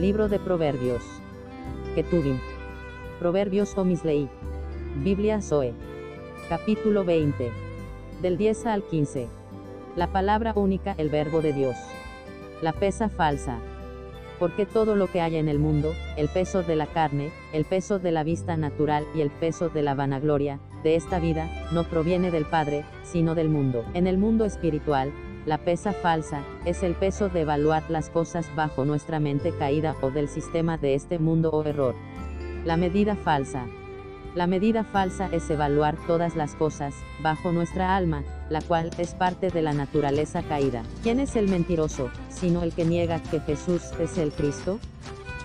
Libro de Proverbios. Ketuvim. Proverbios o Mislei. Biblia Zoe. Capítulo 20. Del 10 al 15. La palabra única, el verbo de Dios. La pesa falsa. Porque todo lo que hay en el mundo, el peso de la carne, el peso de la vista natural y el peso de la vanagloria, de esta vida, no proviene del Padre, sino del mundo. En el mundo espiritual, la pesa falsa, es el peso de evaluar las cosas bajo nuestra mente caída o del sistema de este mundo o error. La medida falsa. La medida falsa es evaluar todas las cosas, bajo nuestra alma, la cual es parte de la naturaleza caída. ¿Quién es el mentiroso, sino el que niega que Jesús es el Cristo?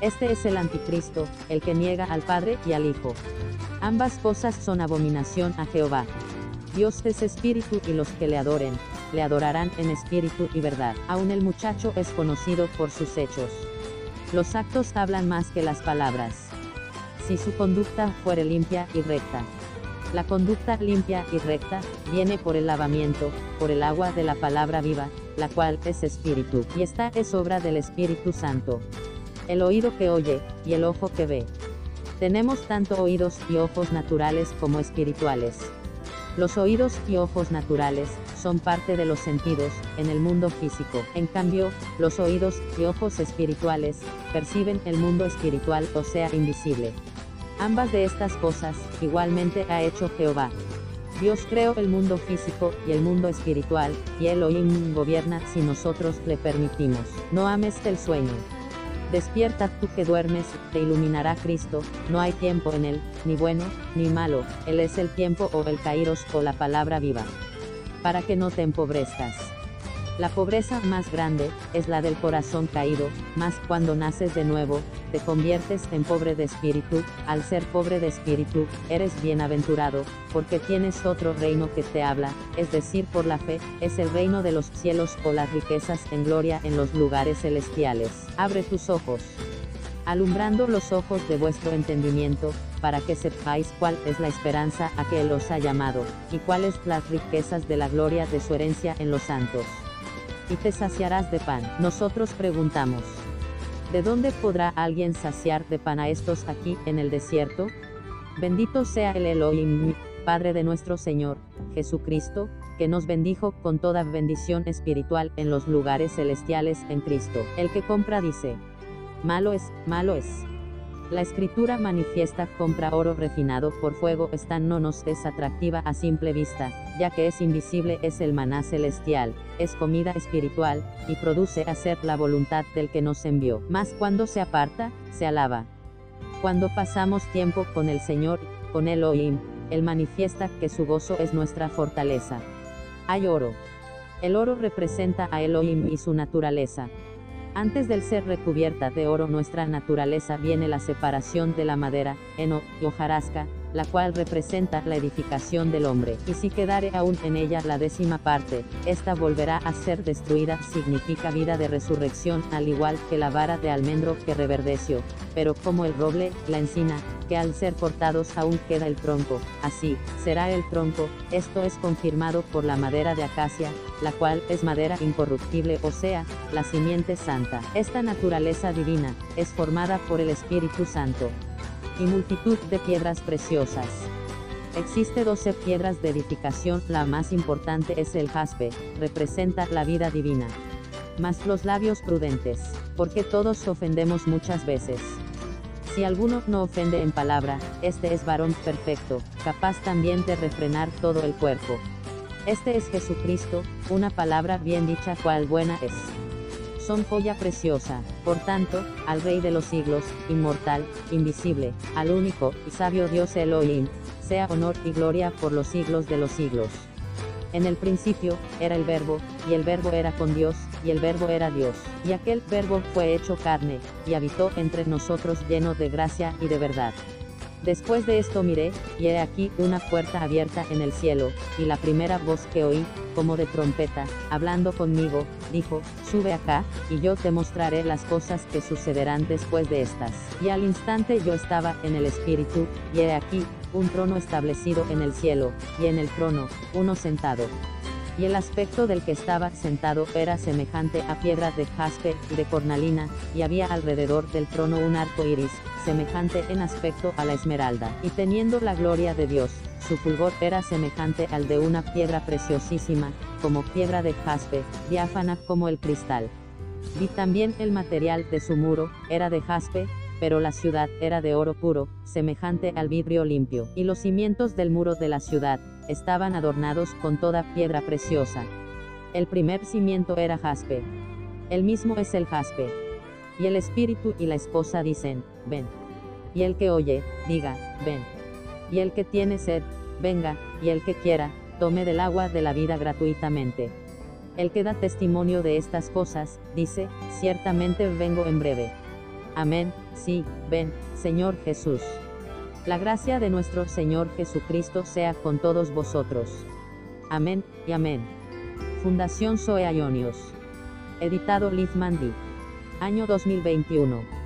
Este es el anticristo, el que niega al Padre y al Hijo. Ambas cosas son abominación a Jehová. Dios es espíritu y los que le adoren, le adorarán en espíritu y verdad. Aún el muchacho es conocido por sus hechos. Los actos hablan más que las palabras. Si su conducta fuere limpia y recta. La conducta limpia y recta, viene por el lavamiento, por el agua de la palabra viva, la cual es espíritu, y esta es obra del Espíritu Santo. El oído que oye, y el ojo que ve. Tenemos tanto oídos y ojos naturales como espirituales. Los oídos y ojos naturales, son parte de los sentidos, en el mundo físico. En cambio, los oídos y ojos espirituales, perciben el mundo espiritual o sea invisible. Ambas de estas cosas, igualmente ha hecho Jehová. Dios creó el mundo físico y el mundo espiritual, y Elohim gobierna si nosotros le permitimos. No ames el sueño. Despierta tú que duermes, te iluminará Cristo, no hay tiempo en él, ni bueno, ni malo, él es el tiempo o el kairos o la palabra viva. Para que no te empobrezcas. La pobreza más grande, es la del corazón caído, mas cuando naces de nuevo, te conviertes en pobre de espíritu, al ser pobre de espíritu, eres bienaventurado, porque tienes otro reino que te habla, es decir, por la fe, es el reino de los cielos o las riquezas en gloria en los lugares celestiales. Abre tus ojos alumbrando los ojos de vuestro entendimiento, para que sepáis cuál es la esperanza a que Él os ha llamado, y cuáles las riquezas de la gloria de su herencia en los santos y te saciarás de pan. Nosotros preguntamos, ¿de dónde podrá alguien saciar de pan a estos aquí en el desierto? Bendito sea el Elohim, Padre de nuestro Señor, Jesucristo, que nos bendijo con toda bendición espiritual en los lugares celestiales en Cristo. El que compra dice, malo es, malo es. La escritura manifiesta compra oro refinado por fuego esta no nos es atractiva a simple vista, ya que es invisible es el maná celestial, es comida espiritual, y produce hacer la voluntad del que nos envió. Mas cuando se aparta, se alaba. Cuando pasamos tiempo con el Señor, con Elohim, Él manifiesta que su gozo es nuestra fortaleza. Hay oro. El oro representa a Elohim y su naturaleza. Antes del ser recubierta de oro nuestra naturaleza viene la separación de la madera, heno, y hojarasca, la cual representa la edificación del hombre. Y si quedare aún en ella la décima parte, esta volverá a ser destruida, significa vida de resurrección, al igual que la vara de almendro que reverdeció. Pero como el roble, la encina, que al ser cortados aún queda el tronco, así, será el tronco, esto es confirmado por la madera de acacia, la cual es madera incorruptible o sea, la simiente santa. Esta naturaleza divina, es formada por el Espíritu Santo. Y multitud de piedras preciosas. Existe 12 piedras de edificación, la más importante es el jaspe, representa la vida divina. Más los labios prudentes, porque todos ofendemos muchas veces. Si alguno no ofende en palabra, este es varón perfecto, capaz también de refrenar todo el cuerpo. Este es Jesucristo, una palabra bien dicha cual buena es. Son joya preciosa, por tanto, al Rey de los siglos, inmortal, invisible, al único y sabio Dios Elohim, sea honor y gloria por los siglos de los siglos. En el principio, era el verbo, y el verbo era con Dios, y el verbo era Dios. Y aquel verbo fue hecho carne, y habitó entre nosotros lleno de gracia y de verdad. Después de esto miré, y he aquí una puerta abierta en el cielo, y la primera voz que oí, como de trompeta, hablando conmigo, dijo, sube acá, y yo te mostraré las cosas que sucederán después de estas. Y al instante yo estaba en el espíritu, y he aquí, un trono establecido en el cielo, y en el trono, uno sentado. Y el aspecto del que estaba sentado era semejante a piedra de jaspe y de cornalina, y había alrededor del trono un arco iris, semejante en aspecto a la esmeralda, y teniendo la gloria de Dios, su fulgor era semejante al de una piedra preciosísima, como piedra de jaspe, diáfana como el cristal. Vi también el material de su muro, era de jaspe, pero la ciudad era de oro puro, semejante al vidrio limpio, y los cimientos del muro de la ciudad, estaban adornados con toda piedra preciosa. El primer cimiento era jaspe. El mismo es el jaspe. Y el espíritu y la esposa dicen, ven. Y el que oye, diga, ven. Y el que tiene sed, venga, y el que quiera, tome del agua de la vida gratuitamente. El que da testimonio de estas cosas, dice, ciertamente vengo en breve. Amén, sí, ven, Señor Jesús. La gracia de nuestro Señor Jesucristo sea con todos vosotros. Amén, y amén. Fundación Zoe Ionios. Editado Liz Mandy. Año 2021.